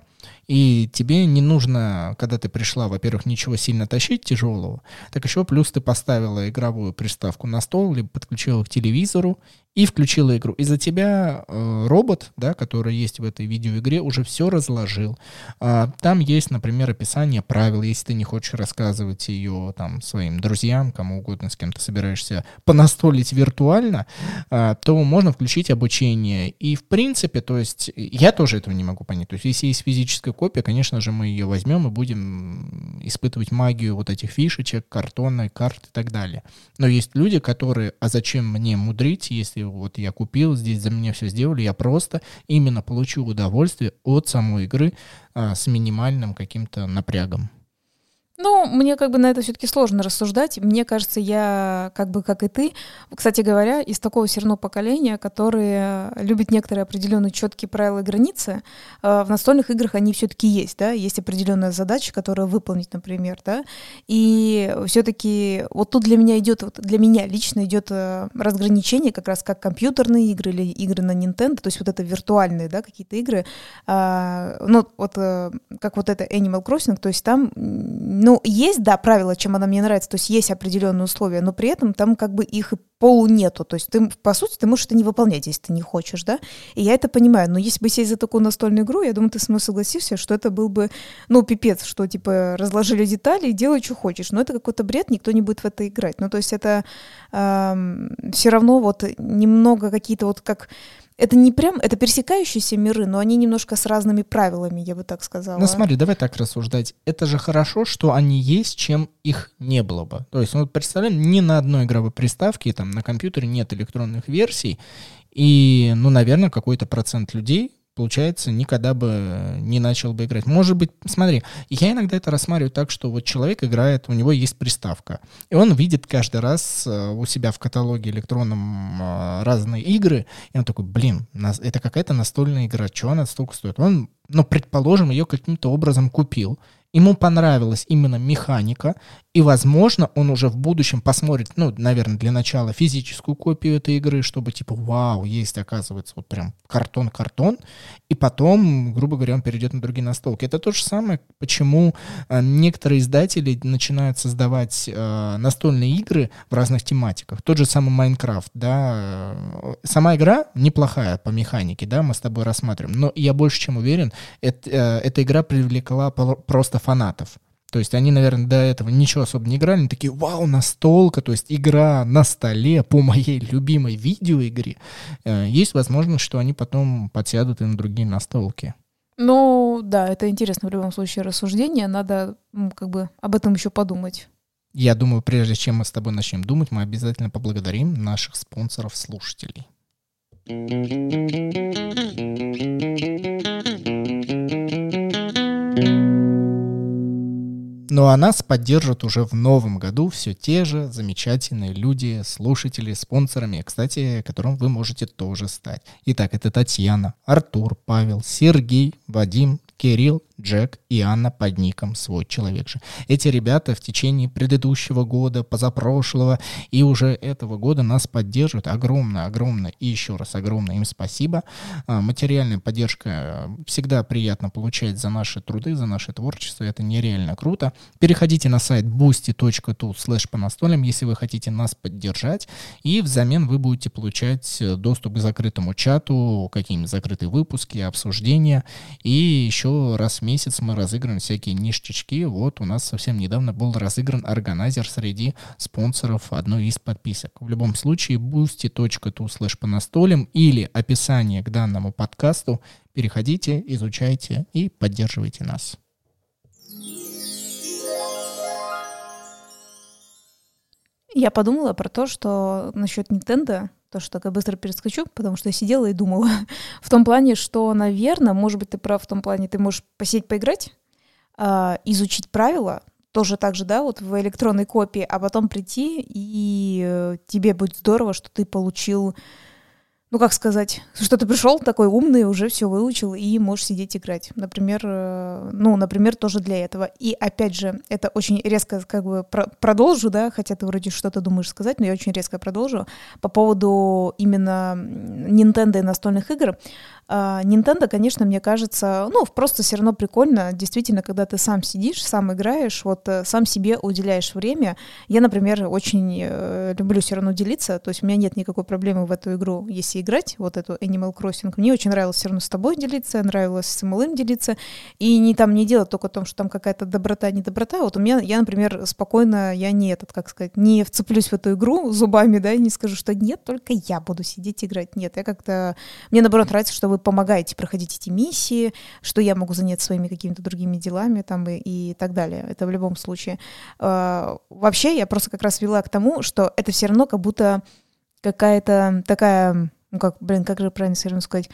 и тебе не нужно, когда ты пришла, во-первых, ничего сильно тащить тяжелого, так еще плюс ты поставила игровую приставку на стол, либо подключила к телевизору и включила игру. И за тебя э, робот, да, который есть в этой видеоигре, уже все разложил. А, там есть, например, описание правил, если ты не хочешь рассказывать ее там своим друзьям, кому угодно, с кем ты собираешься понастолить виртуально, а, то можно включить обучение. И в принципе, то есть я тоже этого не могу понять. То есть если есть физическая копия, конечно же, мы ее возьмем и будем испытывать магию вот этих фишечек, картона, карт и так далее. Но есть люди, которые, а зачем мне мудрить, если вот я купил, здесь за меня все сделали, я просто именно получу удовольствие от самой игры а, с минимальным каким-то напрягом. Ну, мне как бы на это все-таки сложно рассуждать. Мне кажется, я как бы как и ты, кстати говоря, из такого все равно поколения, которые любят некоторые определенные четкие правила и границы. Э, в настольных играх они все-таки есть, да, есть определенная задача, которую выполнить, например, да. И все-таки вот тут для меня идет, вот для меня лично идет э, разграничение как раз как компьютерные игры или игры на Nintendo, то есть вот это виртуальные, да, какие-то игры. А, ну, вот э, как вот это Animal Crossing, то есть там ну, есть, да, правила, чем она мне нравится, то есть есть определенные условия, но при этом там как бы их и полу нету. То есть ты, по сути, ты можешь это не выполнять, если ты не хочешь, да? И я это понимаю. Но если бы сесть за такую настольную игру, я думаю, ты со мной согласишься, что это был бы, ну, пипец, что, типа, разложили детали и делай, что хочешь. Но это какой-то бред, никто не будет в это играть. Ну, то есть это эм, все равно вот немного какие-то вот как это не прям, это пересекающиеся миры, но они немножко с разными правилами, я бы так сказала. Ну смотри, давай так рассуждать. Это же хорошо, что они есть, чем их не было бы. То есть, ну, вот представляем, ни на одной игровой приставке, там, на компьютере нет электронных версий, и, ну, наверное, какой-то процент людей получается, никогда бы не начал бы играть. Может быть, смотри, я иногда это рассматриваю так, что вот человек играет, у него есть приставка, и он видит каждый раз э, у себя в каталоге электронном э, разные игры, и он такой, блин, это какая-то настольная игра, что она столько стоит? Он, ну, предположим, ее каким-то образом купил, ему понравилась именно механика, И, возможно, он уже в будущем посмотрит, ну, наверное, для начала физическую копию этой игры, чтобы типа, вау, есть, оказывается, вот прям картон-картон, и потом, грубо говоря, он перейдет на другие настолки. Это то же самое, почему э, некоторые издатели начинают создавать э, настольные игры в разных тематиках. Тот же самый Майнкрафт, да, э, сама игра неплохая по механике, да, мы с тобой рассматриваем, но я больше чем уверен, это, э, эта игра привлекла просто фанатов. То есть они, наверное, до этого ничего особо не играли, они такие, вау, настолка, то есть игра на столе по моей любимой видеоигре. Э, есть возможность, что они потом подсядут и на другие настолки. Ну, да, это интересно в любом случае рассуждение, надо как бы об этом еще подумать. Я думаю, прежде чем мы с тобой начнем думать, мы обязательно поблагодарим наших спонсоров-слушателей. Ну а нас поддержат уже в новом году все те же замечательные люди, слушатели, спонсорами, кстати, которым вы можете тоже стать. Итак, это Татьяна, Артур, Павел, Сергей, Вадим, Кирилл, Джек и Анна под ником «Свой человек же». Эти ребята в течение предыдущего года, позапрошлого и уже этого года нас поддерживают. Огромное, огромное и еще раз огромное им спасибо. А, материальная поддержка э, всегда приятно получать за наши труды, за наше творчество. Это нереально круто. Переходите на сайт boosty.tu slash по настолям, если вы хотите нас поддержать. И взамен вы будете получать э, доступ к закрытому чату, какие-нибудь закрытые выпуски, обсуждения. И еще раз в месяц мы разыгрываем всякие ништячки. Вот у нас совсем недавно был разыгран органайзер среди спонсоров одной из подписок. В любом случае, boosty.tu slash по настолям или описание к данному подкасту. Переходите, изучайте и поддерживайте нас. Я подумала про то, что насчет Nintendo, то, что так я быстро перескочу, потому что я сидела и думала. в том плане, что, наверное, может быть, ты прав в том плане, ты можешь посидеть поиграть, э, изучить правила, тоже так же, да, вот в электронной копии, а потом прийти, и э, тебе будет здорово, что ты получил ну как сказать, что ты пришел такой умный, уже все выучил и можешь сидеть играть. Например, э, ну, например, тоже для этого. И опять же, это очень резко как бы продолжу, да, хотя ты вроде что-то думаешь сказать, но я очень резко продолжу по поводу именно Nintendo и настольных игр. А, Nintendo, конечно, мне кажется, ну, просто все равно прикольно, действительно, когда ты сам сидишь, сам играешь, вот э, сам себе уделяешь время. Я, например, очень э, люблю все равно делиться, то есть у меня нет никакой проблемы в эту игру, если играть, вот эту Animal Crossing. Мне очень нравилось все равно с тобой делиться, нравилось с малым делиться, и не там не делать только о том, что там какая-то доброта, не доброта. Вот у меня, я, например, спокойно, я не этот, как сказать, не вцеплюсь в эту игру зубами, да, и не скажу, что нет, только я буду сидеть играть. Нет, я как-то, мне наоборот нравится, что вы помогаете проходить эти миссии, что я могу заняться своими какими-то другими делами там и, и так далее. Это в любом случае. Э, вообще я просто как раз вела к тому, что это все равно как будто какая-то такая, ну как, блин, как же правильно все равно сказать,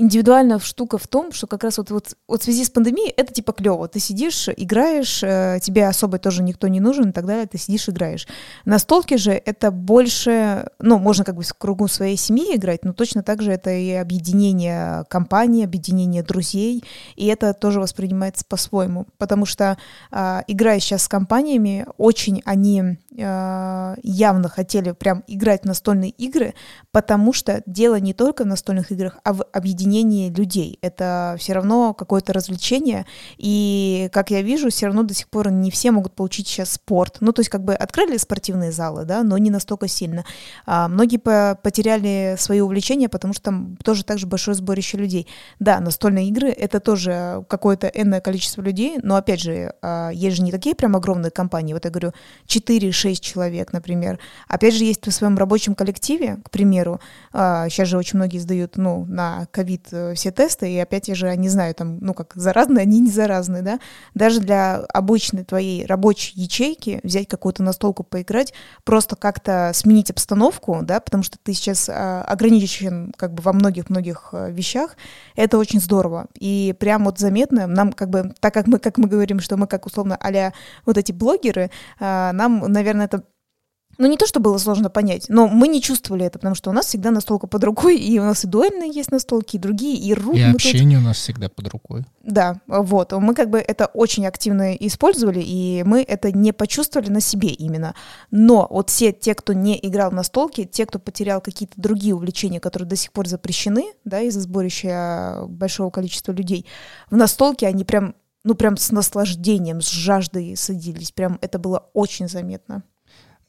индивидуальная штука в том, что как раз вот, вот, вот в связи с пандемией это типа клево. Ты сидишь, играешь, э, тебе особо тоже никто не нужен и так далее, ты сидишь, играешь. На столке же это больше, ну, можно как бы в кругу своей семьи играть, но точно так же это и объединение компании, объединение друзей, и это тоже воспринимается по-своему, потому что э, играя сейчас с компаниями, очень они э, явно хотели прям играть в настольные игры, потому что дело не только в настольных играх, а в объединении объединение людей. Это все равно какое-то развлечение. И, как я вижу, все равно до сих пор не все могут получить сейчас спорт. Ну, то есть как бы открыли спортивные залы, да, но не настолько сильно. А многие по потеряли свои увлечения, потому что там тоже так же большое сборище людей. Да, настольные игры — это тоже какое-то энное количество людей, но, опять же, а, есть же не такие прям огромные компании. Вот я говорю, 4-6 человек, например. Опять же, есть в своем рабочем коллективе, к примеру, сейчас а, же очень многие сдают, ну, на ковид ковид э, все тесты, и опять я же не знаю, там, ну как, заразные, они не заразные, да, даже для обычной твоей рабочей ячейки взять какую-то настолку поиграть, просто как-то сменить обстановку, да, потому что ты сейчас а, ограничен как бы во многих-многих э, вещах, это очень здорово, и прям вот заметно, нам как бы, так как мы, как мы говорим, что мы как условно а вот эти блогеры, а, нам, наверное, это Ну, не то, что было сложно понять, но мы не чувствовали это, потому что у нас всегда настолка под рукой, и у нас и дуэльные есть настолки, и другие, и рут. И общение тут... у нас всегда под рукой. Да, вот. Мы как бы это очень активно использовали, и мы это не почувствовали на себе именно. Но вот все те, кто не играл в настолки, те, кто потерял какие-то другие увлечения, которые до сих пор запрещены, да, из-за сборища большого количества людей, в настолке они прям ну прям с наслаждением, с жаждой садились. Прям это было очень заметно.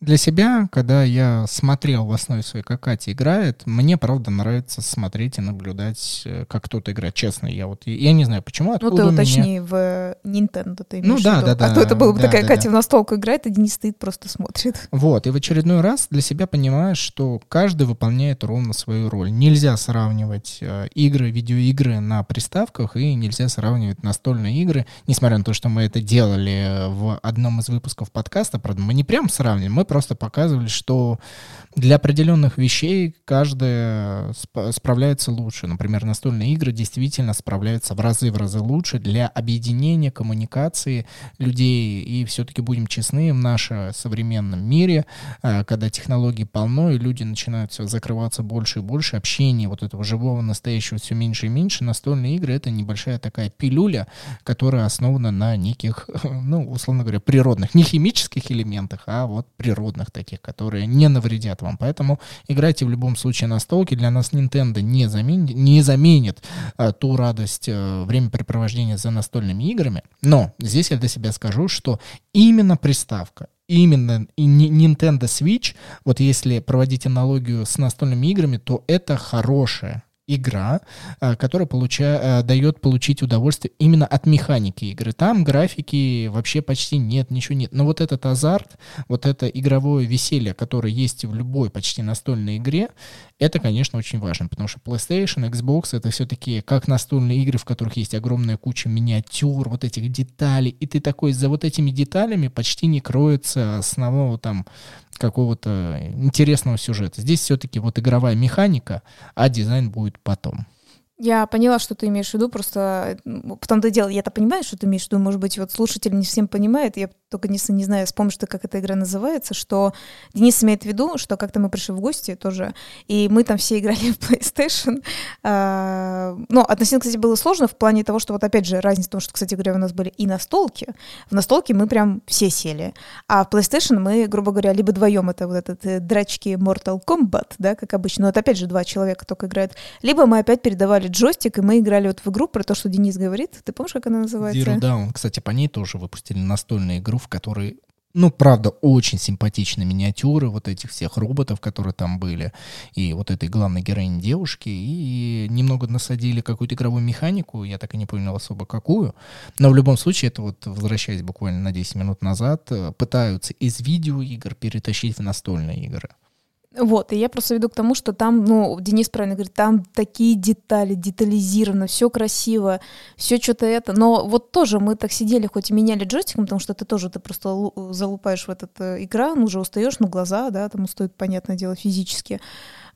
Для себя, когда я смотрел в основе своей, как Катя играет, мне, правда, нравится смотреть и наблюдать, э, как кто-то играет. Честно, я вот, я не знаю, почему, откуда Ну, ты уточни, меня... в Nintendo ты Ну, да, да, да. А то это было бы да, такая да, Катя да. в настолку играет, а Денис стоит, просто смотрит. Вот, и в очередной раз для себя понимаешь, что каждый выполняет ровно свою роль. Нельзя сравнивать э, игры, видеоигры на приставках, и нельзя сравнивать настольные игры, несмотря на то, что мы это делали в одном из выпусков подкаста, правда, мы не прям сравниваем, мы просто показывали, что для определенных вещей каждая сп- справляется лучше. Например, настольные игры действительно справляются в разы в разы лучше для объединения, коммуникации людей. И все-таки будем честны, в нашем современном мире, э, когда технологий полно, и люди начинают все закрываться больше и больше, общения вот этого живого, настоящего все меньше и меньше, настольные игры — это небольшая такая пилюля, которая основана на неких, ну, условно говоря, природных, не химических элементах, а вот природных таких, которые не навредят вам. Поэтому играйте в любом случае на столке. Для нас Nintendo не заменит, не заменит а, ту радость а, времяпрепровождения за настольными играми. Но здесь я для себя скажу, что именно приставка, именно Nintendo Switch, вот если проводить аналогию с настольными играми, то это хорошая игра, а, которая получа, а, дает получить удовольствие именно от механики игры. Там графики вообще почти нет, ничего нет. Но вот этот азарт, вот это игровое веселье, которое есть в любой почти настольной игре, это, конечно, очень важно, потому что PlayStation, Xbox — это все-таки как настольные игры, в которых есть огромная куча миниатюр, вот этих деталей, и ты такой, за вот этими деталями почти не кроется основного там какого-то интересного сюжета. Здесь все-таки вот игровая механика, а дизайн будет потом. Я поняла, что ты имеешь в виду, просто в том-то дело, я-то понимаю, что ты имеешь в виду, может быть, вот слушатель не всем понимает, я только не, не знаю, вспомнишь ты, как эта игра называется, что Денис имеет в виду, что как-то мы пришли в гости тоже, и мы там все играли в PlayStation. А, но относительно, кстати, было сложно в плане того, что вот опять же разница в том, что, кстати говоря, у нас были и настолки. В настолке мы прям все сели. А в PlayStation мы, грубо говоря, либо вдвоем это вот этот э, драчки Mortal Kombat, да, как обычно, но это опять же два человека только играют, либо мы опять передавали джойстик, и мы играли вот в игру про то, что Денис говорит. Ты помнишь, как она называется? Zero Down. Кстати, по ней тоже выпустили настольную игру, в которой ну, правда, очень симпатичные миниатюры вот этих всех роботов, которые там были, и вот этой главной героини девушки, и немного насадили какую-то игровую механику, я так и не понял особо какую, но в любом случае, это вот, возвращаясь буквально на 10 минут назад, э, пытаются из видеоигр перетащить в настольные игры. Вот, и я просто веду к тому, что там, ну, Денис правильно говорит, там такие детали, детализировано, все красиво, все что-то это. Но вот тоже мы так сидели, хоть и меняли джойстиком, потому что ты тоже, ты просто залупаешь в этот э, экран, уже устаешь, ну, глаза, да, там устают, понятное дело, физически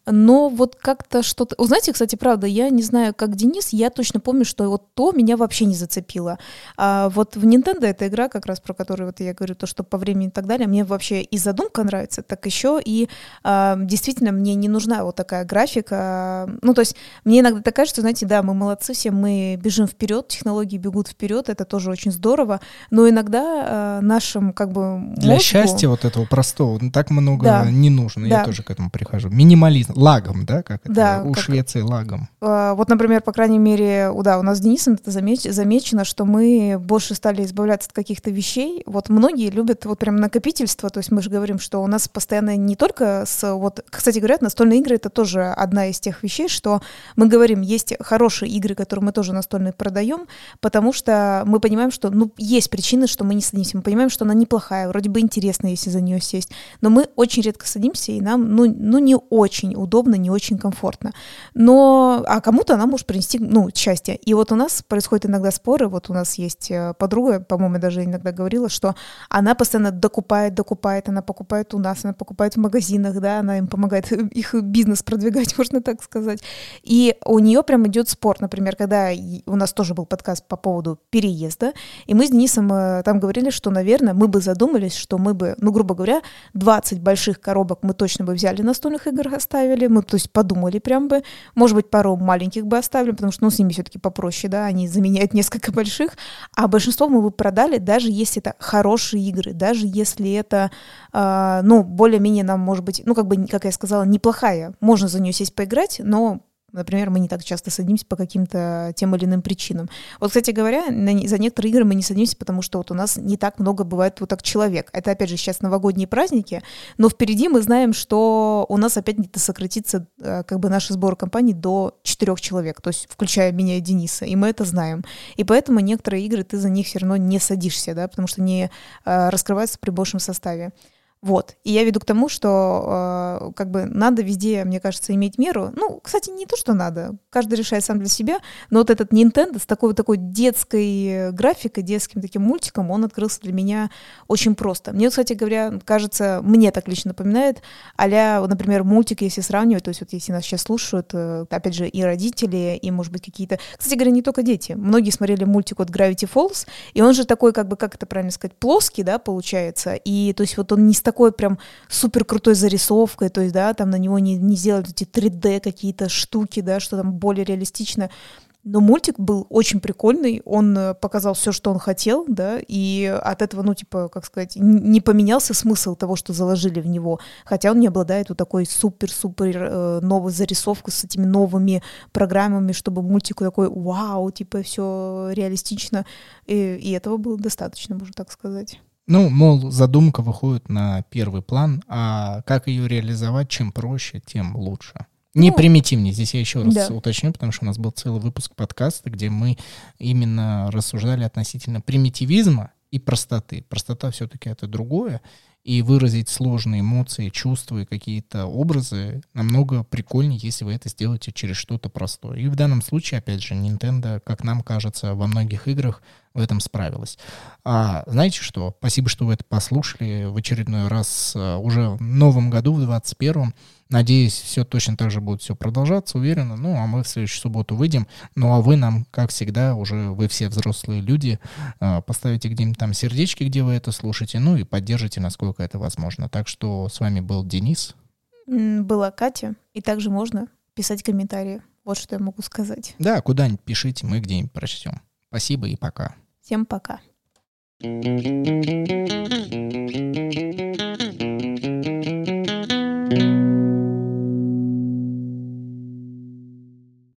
но вот как-то что-то... Знаете, кстати, правда, я не знаю, как Денис, я точно помню, что вот то меня вообще не зацепило. А вот в Nintendo эта игра, как раз про которую вот я говорю, то, что по времени и так далее, мне вообще и задумка нравится, так еще и а, действительно мне не нужна вот такая графика. Ну, то есть мне иногда так кажется, знаете, да, мы молодцы все, мы бежим вперед, технологии бегут вперед, это тоже очень здорово, но иногда а, нашим как бы мозгу... Для счастья вот этого простого ну, так много да. не нужно, да. я тоже к этому прихожу. Минимализм лагом, да, как это да, у как... Швеции лагом. А, вот, например, по крайней мере, да, у нас с Денисом это замеч... замечено, что мы больше стали избавляться от каких-то вещей. Вот многие любят вот прям накопительство, то есть мы же говорим, что у нас постоянно не только с, вот, кстати говоря, настольные игры это тоже одна из тех вещей, что мы говорим, есть хорошие игры, которые мы тоже настольные продаем, потому что мы понимаем, что, ну, есть причины, что мы не садимся, мы понимаем, что она неплохая, вроде бы интересная, если за нее сесть, но мы очень редко садимся, и нам, ну, ну не очень удобно, не очень комфортно. Но, а кому-то она может принести, ну, счастье. И вот у нас происходят иногда споры, вот у нас есть э, подруга, по-моему, даже иногда говорила, что она постоянно докупает, докупает, она покупает у нас, она покупает в магазинах, да, она им помогает их бизнес продвигать, можно так сказать. И у нее прям идет спор, например, когда у нас тоже был подкаст по поводу переезда, и мы с Денисом э, там говорили, что, наверное, мы бы задумались, что мы бы, ну, грубо говоря, 20 больших коробок мы точно бы взяли настольных игр, оставили, мы, то есть, подумали прям бы, может быть, пару маленьких бы оставили, потому что, ну, с ними все-таки попроще, да, они заменяют несколько больших, а большинство мы бы продали, даже если это хорошие игры, даже если это, э, ну, более-менее нам, может быть, ну, как бы, как я сказала, неплохая, можно за нее сесть поиграть, но Например, мы не так часто садимся по каким-то тем или иным причинам. Вот, кстати говоря, на, за некоторые игры мы не садимся, потому что вот у нас не так много бывает вот так человек. Это, опять же, сейчас новогодние праздники, но впереди мы знаем, что у нас опять где-то сократится э, как бы наш сбор компании до четырех человек, то есть включая меня и Дениса, и мы это знаем. И поэтому некоторые игры ты за них все равно не садишься, да, потому что не э, раскрываются при большем составе. Вот. И я веду к тому, что э, как бы надо везде, мне кажется, иметь меру. Ну, кстати, не то, что надо. Каждый решает сам для себя. Но вот этот Nintendo с такой такой детской графикой, детским таким мультиком, он открылся для меня очень просто. Мне, кстати говоря, кажется, мне так лично напоминает а например, мультик, если сравнивать, то есть вот если нас сейчас слушают, э, опять же, и родители, и, может быть, какие-то... Кстати говоря, не только дети. Многие смотрели мультик от Gravity Falls, и он же такой, как бы, как это правильно сказать, плоский, да, получается. И, то есть вот он не с такой такой прям супер крутой зарисовкой, то есть, да, там на него не, не сделали эти 3D какие-то штуки, да, что там более реалистично. Но мультик был очень прикольный, он э, показал все, что он хотел, да, и от этого, ну, типа, как сказать, не поменялся смысл того, что заложили в него, хотя он не обладает вот такой супер-супер э, новой зарисовкой с этими новыми программами, чтобы мультику такой, вау, типа, все реалистично, и, и этого было достаточно, можно так сказать. Ну, мол, задумка выходит на первый план, а как ее реализовать, чем проще, тем лучше. Не ну, примитивнее, здесь я еще раз да. уточню, потому что у нас был целый выпуск подкаста, где мы именно рассуждали относительно примитивизма и простоты. Простота все-таки это другое, и выразить сложные эмоции, чувства и какие-то образы намного прикольнее, если вы это сделаете через что-то простое. И в данном случае, опять же, Nintendo, как нам кажется, во многих играх в этом справилась. А знаете что? Спасибо, что вы это послушали в очередной раз э, уже в новом году, в 21-м. Надеюсь, все точно так же будет все продолжаться, уверенно. Ну, а мы в следующую субботу выйдем. Ну, а вы нам, как всегда, уже вы все взрослые люди, э, поставите где-нибудь там сердечки, где вы это слушаете, ну и поддержите, насколько это возможно. Так что с вами был Денис. Была Катя. И также можно писать комментарии. Вот что я могу сказать. Да, куда-нибудь пишите, мы где-нибудь прочтем. Спасибо и пока. Всем пока. thank you